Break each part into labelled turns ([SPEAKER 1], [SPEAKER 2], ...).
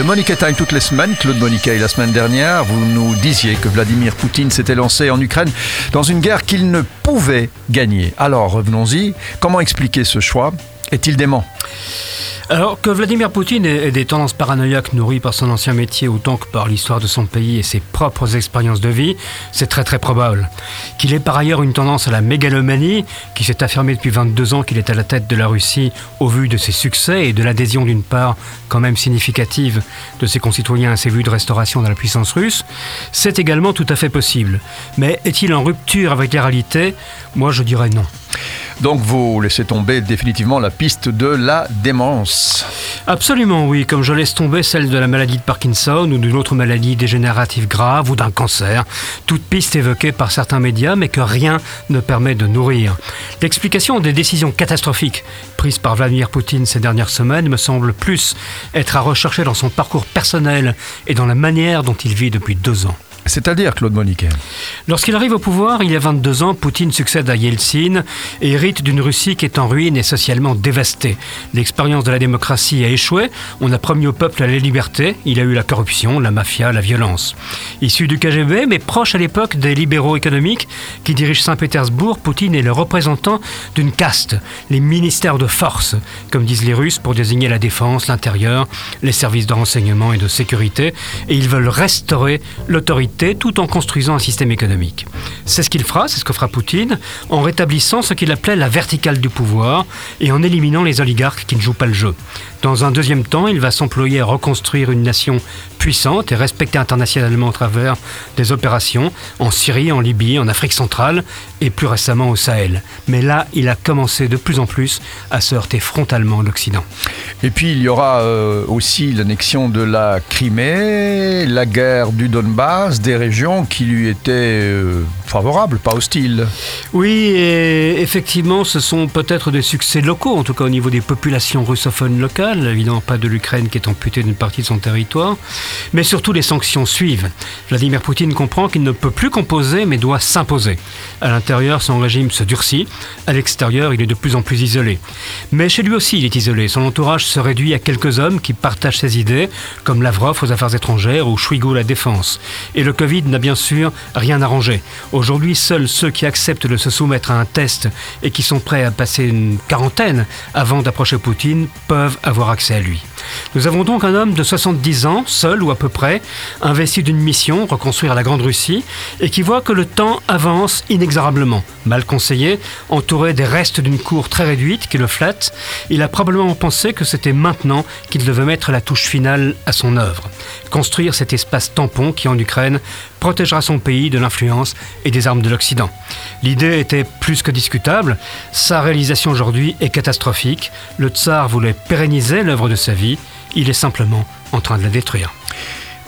[SPEAKER 1] Le Monica Time toutes les semaines. Claude Monica et la semaine dernière, vous nous disiez que Vladimir Poutine s'était lancé en Ukraine dans une guerre qu'il ne pouvait gagner. Alors revenons-y. Comment expliquer ce choix? Est-il dément?
[SPEAKER 2] Alors que Vladimir Poutine ait des tendances paranoïaques nourries par son ancien métier autant que par l'histoire de son pays et ses propres expériences de vie, c'est très très probable. Qu'il ait par ailleurs une tendance à la mégalomanie, qui s'est affirmée depuis 22 ans qu'il est à la tête de la Russie au vu de ses succès et de l'adhésion d'une part quand même significative de ses concitoyens à ses vues de restauration dans la puissance russe, c'est également tout à fait possible. Mais est-il en rupture avec la réalité? Moi je dirais non.
[SPEAKER 1] Donc vous laissez tomber définitivement la piste de la démence.
[SPEAKER 2] Absolument oui, comme je laisse tomber celle de la maladie de Parkinson ou d'une autre maladie dégénérative grave ou d'un cancer, toute piste évoquée par certains médias mais que rien ne permet de nourrir. L'explication des décisions catastrophiques prises par Vladimir Poutine ces dernières semaines me semble plus être à rechercher dans son parcours personnel et dans la manière dont il vit depuis deux ans.
[SPEAKER 1] C'est-à-dire, Claude Moniquet
[SPEAKER 2] Lorsqu'il arrive au pouvoir, il y a 22 ans, Poutine succède à Yeltsin et hérite d'une Russie qui est en ruine et socialement dévastée. L'expérience de la démocratie a échoué, on a promis au peuple la liberté, il a eu la corruption, la mafia, la violence. Issu du KGB, mais proche à l'époque des libéraux économiques qui dirigent Saint-Pétersbourg, Poutine est le représentant d'une caste, les ministères de force, comme disent les Russes pour désigner la défense, l'intérieur, les services de renseignement et de sécurité, et ils veulent restaurer l'autorité tout en construisant un système économique. C'est ce qu'il fera, c'est ce que fera Poutine, en rétablissant ce qu'il appelait la verticale du pouvoir et en éliminant les oligarques qui ne jouent pas le jeu. Dans un deuxième temps, il va s'employer à reconstruire une nation puissante et respectée internationalement au travers des opérations en Syrie, en Libye, en Afrique centrale et plus récemment au Sahel. Mais là, il a commencé de plus en plus à se heurter frontalement à l'Occident.
[SPEAKER 1] Et puis il y aura euh, aussi l'annexion de la Crimée, la guerre du Donbass, des régions qui lui étaient euh, favorables, pas hostiles.
[SPEAKER 2] Oui, et effectivement, ce sont peut-être des succès locaux, en tout cas au niveau des populations russophones locales, évidemment pas de l'Ukraine qui est amputée d'une partie de son territoire, mais surtout les sanctions suivent. Vladimir Poutine comprend qu'il ne peut plus composer, mais doit s'imposer. À l'intérieur, son régime se durcit, à l'extérieur, il est de plus en plus isolé. Mais chez lui aussi, il est isolé. Son entourage se réduit à quelques hommes qui partagent ses idées, comme Lavrov aux affaires étrangères ou Chouigo à la défense. Covid n'a bien sûr rien arrangé. Aujourd'hui, seuls ceux qui acceptent de se soumettre à un test et qui sont prêts à passer une quarantaine avant d'approcher Poutine peuvent avoir accès à lui. Nous avons donc un homme de 70 ans, seul ou à peu près, investi d'une mission, reconstruire la Grande Russie, et qui voit que le temps avance inexorablement. Mal conseillé, entouré des restes d'une cour très réduite qui le flatte, il a probablement pensé que c'était maintenant qu'il devait mettre la touche finale à son œuvre. Construire cet espace tampon qui, en Ukraine, protégera son pays de l'influence et des armes de l'Occident. L'idée était plus que discutable, sa réalisation aujourd'hui est catastrophique, le tsar voulait pérenniser l'œuvre de sa vie, il est simplement en train de la détruire.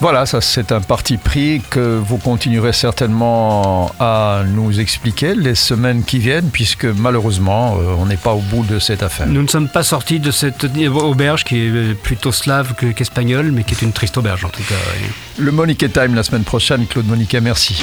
[SPEAKER 1] Voilà, ça c'est un parti pris que vous continuerez certainement à nous expliquer les semaines qui viennent, puisque malheureusement, euh, on n'est pas au bout de cette affaire.
[SPEAKER 2] Nous ne sommes pas sortis de cette auberge qui est plutôt slave qu'espagnole, mais qui est une triste auberge en tout cas.
[SPEAKER 1] Le Monique Time la semaine prochaine. Claude Monique, merci.